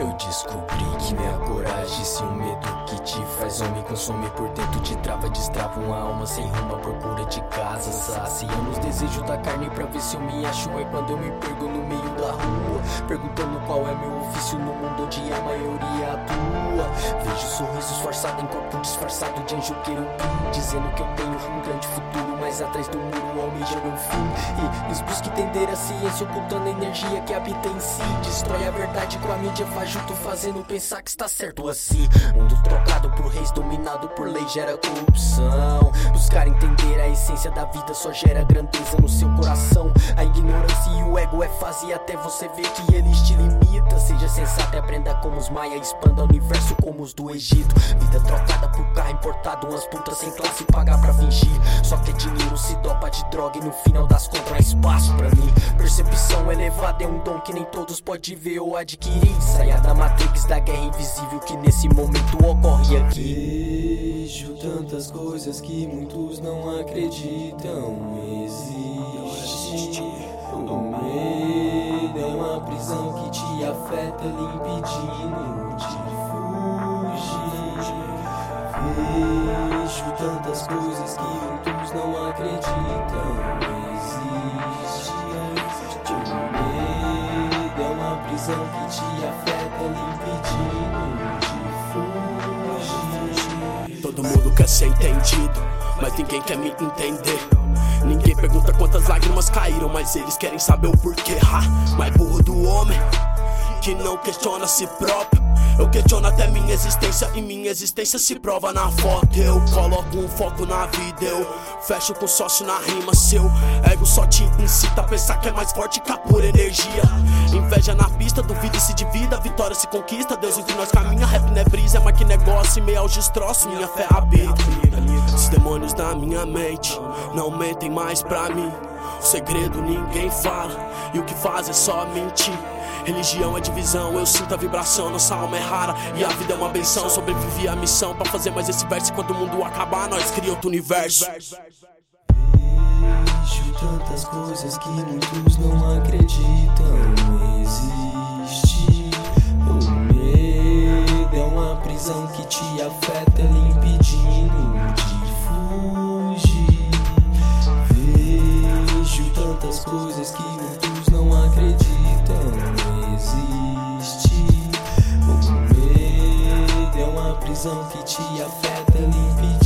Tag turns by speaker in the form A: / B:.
A: Eu descobri que minha coragem, se o medo que te faz homem consome por dentro, te trava, destrava uma alma sem rumo à procura de casa. Saciando os desejos da carne pra ver se eu me acho. É quando eu me perco no meio da rua, perguntando qual é meu ofício no mundo onde a maioria atua. Vejo sorrisos forçados em corpo disfarçado de anjo querubim, dizendo que eu tenho um grande futuro, mas atrás do muro almeja meu fim. E eles buscam entender a ciência, ocultando a energia que habita em si, destrói a verdade com a mídia faz junto fazendo pensar que está certo assim. Mundo trocado por reis, dominado por lei, gera corrupção. Buscar entender a essência da vida só gera grandeza no seu coração. A ignorância e o ego é fase até você ver que eles te limita. Seja sensato e aprenda como os maia, expanda o universo como os do Egito. Vida trocada por carro importado, umas putas sem classe pagar pra fingir. Só que é dinheiro se dopa de droga e no final das contas há espaço pra mim. Percepção elevada é um dom que nem todos podem ver ou adquirir. Saia da Matrix da guerra invisível que nesse momento ocorre aqui.
B: Vejo tantas coisas que muitos não acreditam existe. O medo é uma prisão que te afeta, lhe impedindo de não acreditam existe. O medo é uma prisão que te afeta, lhe impedindo de fugir.
C: Todo mundo quer ser entendido, mas ninguém quer me entender. Ninguém pergunta quantas lágrimas caíram, mas eles querem saber o porquê. Ha, mais burro do homem que não questiona a si próprio. Eu questiono até minha existência e minha existência se prova na foto. Eu coloco um foco na vida, eu fecho com sócio na rima. Seu ego só te incita a pensar que é mais forte que a pura energia. Inveja na pista, duvida e se divida, vitória se conquista. Deus entre nós caminha, rap não é brisa, é mais que negócio. Meio aos destroços, minha fé habita. Os demônios da minha mente não mentem mais pra mim. O segredo ninguém fala, e o que faz é só mentir. Religião é divisão, eu sinto a vibração, nossa alma é rara e a vida é uma benção. Sobrevivi à missão pra fazer mais esse verso. Quando o mundo acabar, nós cria outro universo.
B: Vejo tantas coisas que muitos não acreditam existe. O medo é uma prisão que te afeta, tantas coisas que muitos não acreditam existe. O medo é uma prisão que te afeta, impedindo